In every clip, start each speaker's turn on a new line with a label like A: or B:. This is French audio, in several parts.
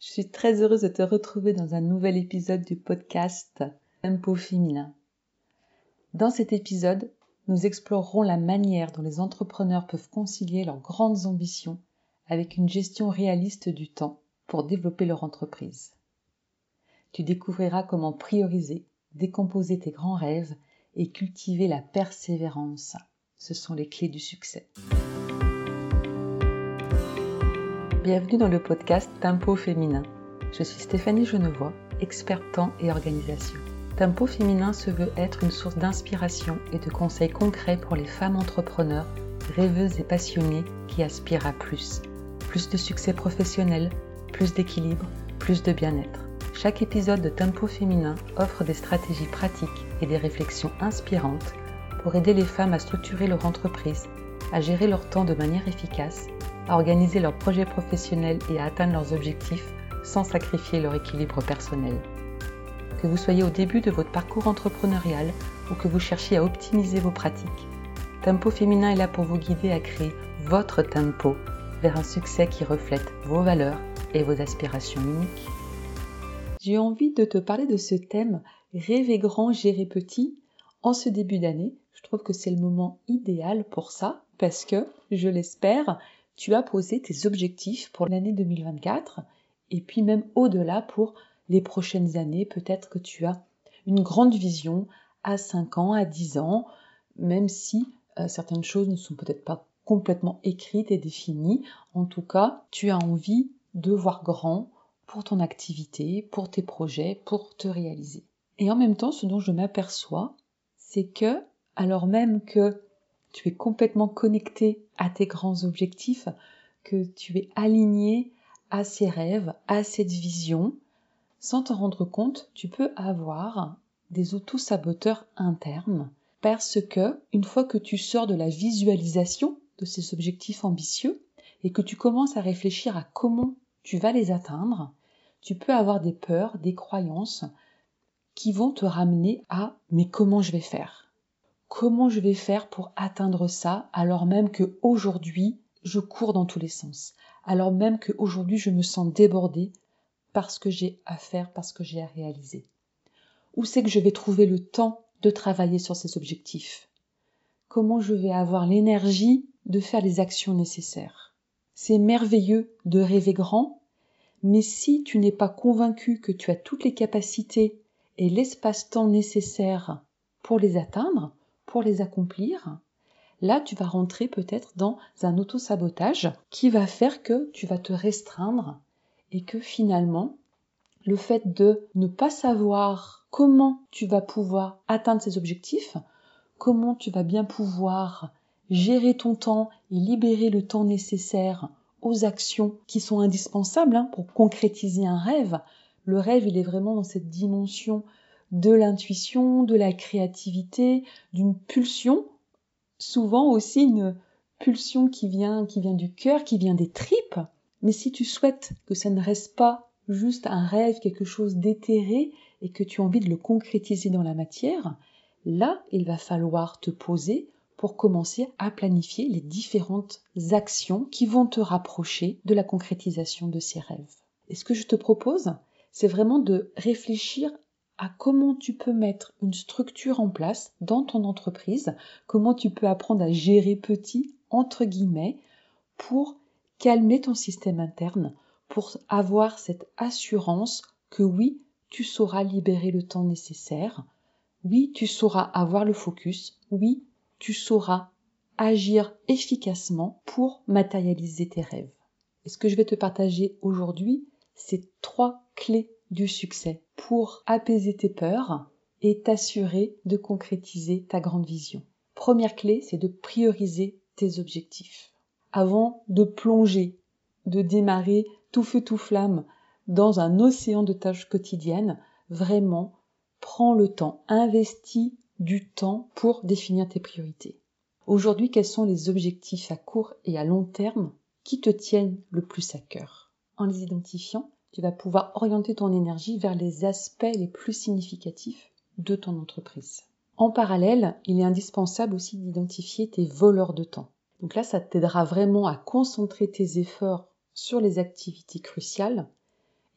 A: Je suis très heureuse de te retrouver dans un nouvel épisode du podcast Tempo féminin. Dans cet épisode, nous explorerons la manière dont les entrepreneurs peuvent concilier leurs grandes ambitions avec une gestion réaliste du temps pour développer leur entreprise. Tu découvriras comment prioriser, décomposer tes grands rêves et cultiver la persévérance. Ce sont les clés du succès. Bienvenue dans le podcast Tempo Féminin. Je suis Stéphanie Genevois, experte temps et organisation. Tempo Féminin se veut être une source d'inspiration et de conseils concrets pour les femmes entrepreneurs, rêveuses et passionnées qui aspirent à plus. Plus de succès professionnel, plus d'équilibre, plus de bien-être. Chaque épisode de Tempo Féminin offre des stratégies pratiques et des réflexions inspirantes pour aider les femmes à structurer leur entreprise, à gérer leur temps de manière efficace à organiser leurs projets professionnels et à atteindre leurs objectifs sans sacrifier leur équilibre personnel. Que vous soyez au début de votre parcours entrepreneurial ou que vous cherchiez à optimiser vos pratiques, Tempo Féminin est là pour vous guider à créer votre tempo vers un succès qui reflète vos valeurs et vos aspirations uniques. J'ai envie de te parler de ce thème Rêver grand, gérer petit en ce début d'année. Je trouve que c'est le moment idéal pour ça parce que, je l'espère, tu as posé tes objectifs pour l'année 2024 et puis même au-delà pour les prochaines années. Peut-être que tu as une grande vision à 5 ans, à 10 ans, même si euh, certaines choses ne sont peut-être pas complètement écrites et définies. En tout cas, tu as envie de voir grand pour ton activité, pour tes projets, pour te réaliser. Et en même temps, ce dont je m'aperçois, c'est que, alors même que tu es complètement connecté à tes grands objectifs, que tu es aligné à ces rêves, à cette vision, sans te rendre compte, tu peux avoir des auto-saboteurs internes. Parce que une fois que tu sors de la visualisation de ces objectifs ambitieux et que tu commences à réfléchir à comment tu vas les atteindre, tu peux avoir des peurs, des croyances qui vont te ramener à mais comment je vais faire? Comment je vais faire pour atteindre ça alors même que aujourd'hui je cours dans tous les sens, alors même que aujourd'hui je me sens débordée parce que j'ai à faire, parce que j'ai à réaliser. Où c'est que je vais trouver le temps de travailler sur ces objectifs? Comment je vais avoir l'énergie de faire les actions nécessaires? C'est merveilleux de rêver grand, mais si tu n'es pas convaincu que tu as toutes les capacités et l'espace-temps nécessaires pour les atteindre, pour les accomplir, là tu vas rentrer peut-être dans un auto-sabotage qui va faire que tu vas te restreindre et que finalement le fait de ne pas savoir comment tu vas pouvoir atteindre ces objectifs, comment tu vas bien pouvoir gérer ton temps et libérer le temps nécessaire aux actions qui sont indispensables hein, pour concrétiser un rêve. Le rêve, il est vraiment dans cette dimension de l'intuition, de la créativité, d'une pulsion, souvent aussi une pulsion qui vient, qui vient du cœur, qui vient des tripes. Mais si tu souhaites que ça ne reste pas juste un rêve, quelque chose d'éthéré, et que tu as envie de le concrétiser dans la matière, là, il va falloir te poser pour commencer à planifier les différentes actions qui vont te rapprocher de la concrétisation de ces rêves. Et ce que je te propose, c'est vraiment de réfléchir à comment tu peux mettre une structure en place dans ton entreprise, comment tu peux apprendre à gérer petit, entre guillemets, pour calmer ton système interne, pour avoir cette assurance que oui, tu sauras libérer le temps nécessaire, oui, tu sauras avoir le focus, oui, tu sauras agir efficacement pour matérialiser tes rêves. Et ce que je vais te partager aujourd'hui, c'est trois clés du succès pour apaiser tes peurs et t'assurer de concrétiser ta grande vision. Première clé, c'est de prioriser tes objectifs. Avant de plonger, de démarrer tout feu tout flamme dans un océan de tâches quotidiennes, vraiment, prends le temps, investis du temps pour définir tes priorités. Aujourd'hui, quels sont les objectifs à court et à long terme qui te tiennent le plus à cœur? En les identifiant, tu vas pouvoir orienter ton énergie vers les aspects les plus significatifs de ton entreprise. En parallèle, il est indispensable aussi d'identifier tes voleurs de temps. Donc là, ça t'aidera vraiment à concentrer tes efforts sur les activités cruciales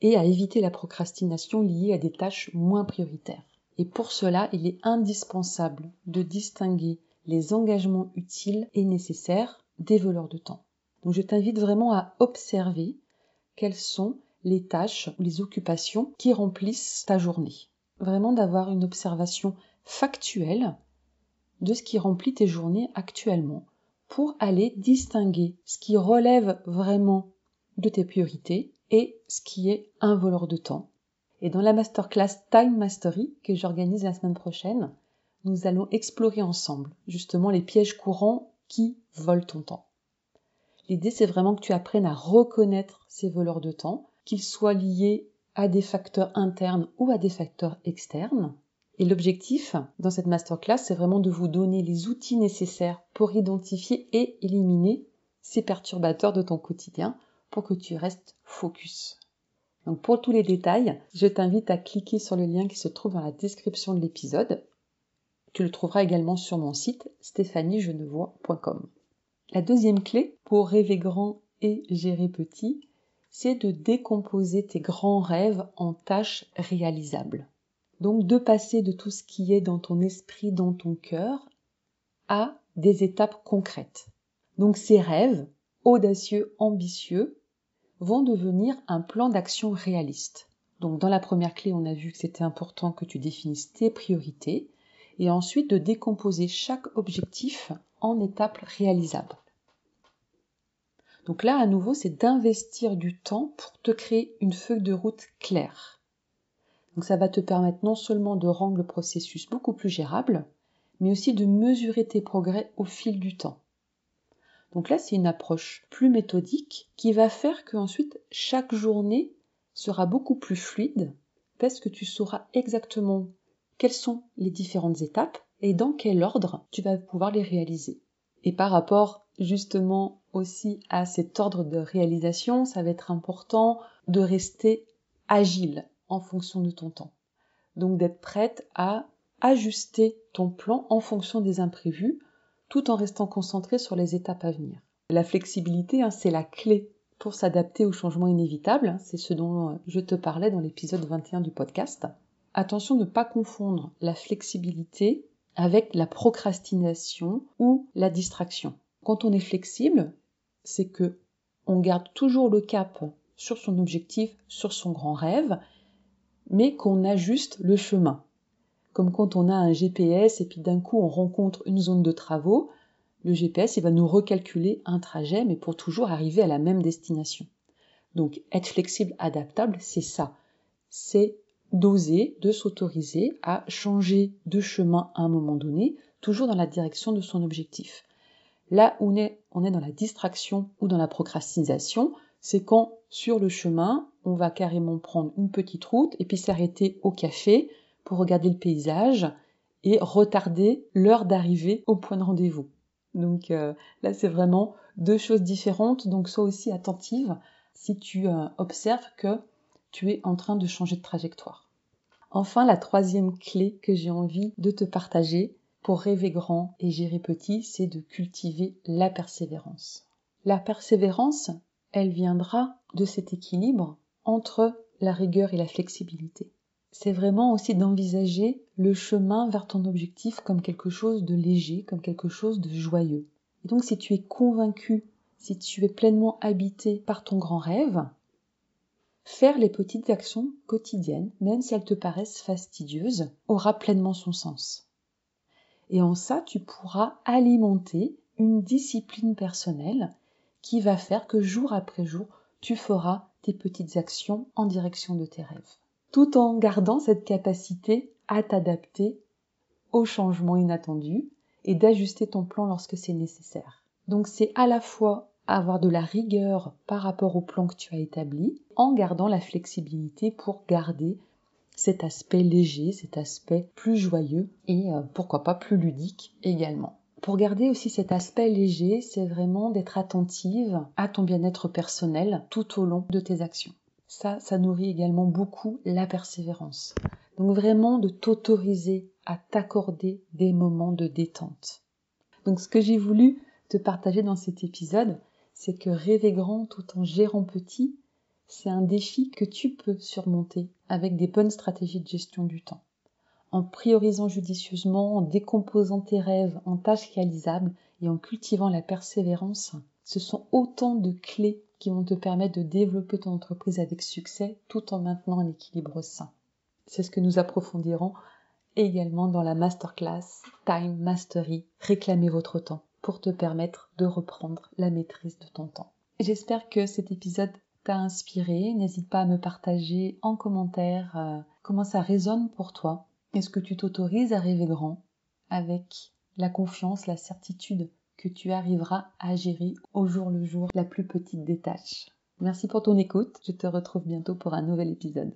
A: et à éviter la procrastination liée à des tâches moins prioritaires. Et pour cela, il est indispensable de distinguer les engagements utiles et nécessaires des voleurs de temps. Donc je t'invite vraiment à observer quelles sont les tâches ou les occupations qui remplissent ta journée. Vraiment d'avoir une observation factuelle de ce qui remplit tes journées actuellement pour aller distinguer ce qui relève vraiment de tes priorités et ce qui est un voleur de temps. Et dans la masterclass Time Mastery que j'organise la semaine prochaine, nous allons explorer ensemble justement les pièges courants qui volent ton temps. L'idée c'est vraiment que tu apprennes à reconnaître ces voleurs de temps, qu'ils soient liés à des facteurs internes ou à des facteurs externes. Et l'objectif dans cette masterclass, c'est vraiment de vous donner les outils nécessaires pour identifier et éliminer ces perturbateurs de ton quotidien pour que tu restes focus. Donc pour tous les détails, je t'invite à cliquer sur le lien qui se trouve dans la description de l'épisode. Tu le trouveras également sur mon site stéphaniegenevois.com. La deuxième clé pour rêver grand et gérer petit, c'est de décomposer tes grands rêves en tâches réalisables. Donc de passer de tout ce qui est dans ton esprit, dans ton cœur, à des étapes concrètes. Donc ces rêves, audacieux, ambitieux, vont devenir un plan d'action réaliste. Donc dans la première clé, on a vu que c'était important que tu définisses tes priorités et ensuite de décomposer chaque objectif en étapes réalisables. Donc là, à nouveau, c'est d'investir du temps pour te créer une feuille de route claire. Donc ça va te permettre non seulement de rendre le processus beaucoup plus gérable, mais aussi de mesurer tes progrès au fil du temps. Donc là, c'est une approche plus méthodique qui va faire qu'ensuite chaque journée sera beaucoup plus fluide parce que tu sauras exactement quelles sont les différentes étapes et dans quel ordre tu vas pouvoir les réaliser. Et par rapport justement aussi à cet ordre de réalisation, ça va être important de rester agile en fonction de ton temps. Donc d'être prête à ajuster ton plan en fonction des imprévus tout en restant concentré sur les étapes à venir. La flexibilité, hein, c'est la clé pour s'adapter aux changements inévitables. Hein, c'est ce dont euh, je te parlais dans l'épisode 21 du podcast. Attention de ne pas confondre la flexibilité avec la procrastination ou la distraction. Quand on est flexible, c'est que on garde toujours le cap sur son objectif, sur son grand rêve, mais qu'on ajuste le chemin comme quand on a un GPS et puis d'un coup on rencontre une zone de travaux, le GPS il va nous recalculer un trajet mais pour toujours arriver à la même destination. Donc être flexible, adaptable, c'est ça. C'est d'oser, de s'autoriser à changer de chemin à un moment donné, toujours dans la direction de son objectif. Là où on est, dans la distraction ou dans la procrastination, c'est quand sur le chemin, on va carrément prendre une petite route et puis s'arrêter au café pour regarder le paysage et retarder l'heure d'arrivée au point de rendez-vous. Donc euh, là, c'est vraiment deux choses différentes, donc sois aussi attentive si tu euh, observes que tu es en train de changer de trajectoire. Enfin, la troisième clé que j'ai envie de te partager pour rêver grand et gérer petit, c'est de cultiver la persévérance. La persévérance, elle viendra de cet équilibre entre la rigueur et la flexibilité c'est vraiment aussi d'envisager le chemin vers ton objectif comme quelque chose de léger, comme quelque chose de joyeux. Et donc si tu es convaincu, si tu es pleinement habité par ton grand rêve, faire les petites actions quotidiennes, même si elles te paraissent fastidieuses, aura pleinement son sens. Et en ça, tu pourras alimenter une discipline personnelle qui va faire que jour après jour, tu feras tes petites actions en direction de tes rêves tout en gardant cette capacité à t'adapter aux changements inattendus et d'ajuster ton plan lorsque c'est nécessaire. Donc c'est à la fois avoir de la rigueur par rapport au plan que tu as établi, en gardant la flexibilité pour garder cet aspect léger, cet aspect plus joyeux et euh, pourquoi pas plus ludique également. Pour garder aussi cet aspect léger, c'est vraiment d'être attentive à ton bien-être personnel tout au long de tes actions ça, ça nourrit également beaucoup la persévérance. Donc vraiment de t'autoriser à t'accorder des moments de détente. Donc ce que j'ai voulu te partager dans cet épisode, c'est que rêver grand tout en gérant petit, c'est un défi que tu peux surmonter avec des bonnes stratégies de gestion du temps. En priorisant judicieusement, en décomposant tes rêves en tâches réalisables et en cultivant la persévérance, ce sont autant de clés qui vont te permettre de développer ton entreprise avec succès tout en maintenant un équilibre sain. C'est ce que nous approfondirons également dans la masterclass Time Mastery. Réclamez votre temps pour te permettre de reprendre la maîtrise de ton temps. J'espère que cet épisode t'a inspiré. N'hésite pas à me partager en commentaire euh, comment ça résonne pour toi. Est-ce que tu t'autorises à rêver grand avec la confiance, la certitude que tu arriveras à gérer au jour le jour la plus petite des tâches? Merci pour ton écoute. Je te retrouve bientôt pour un nouvel épisode.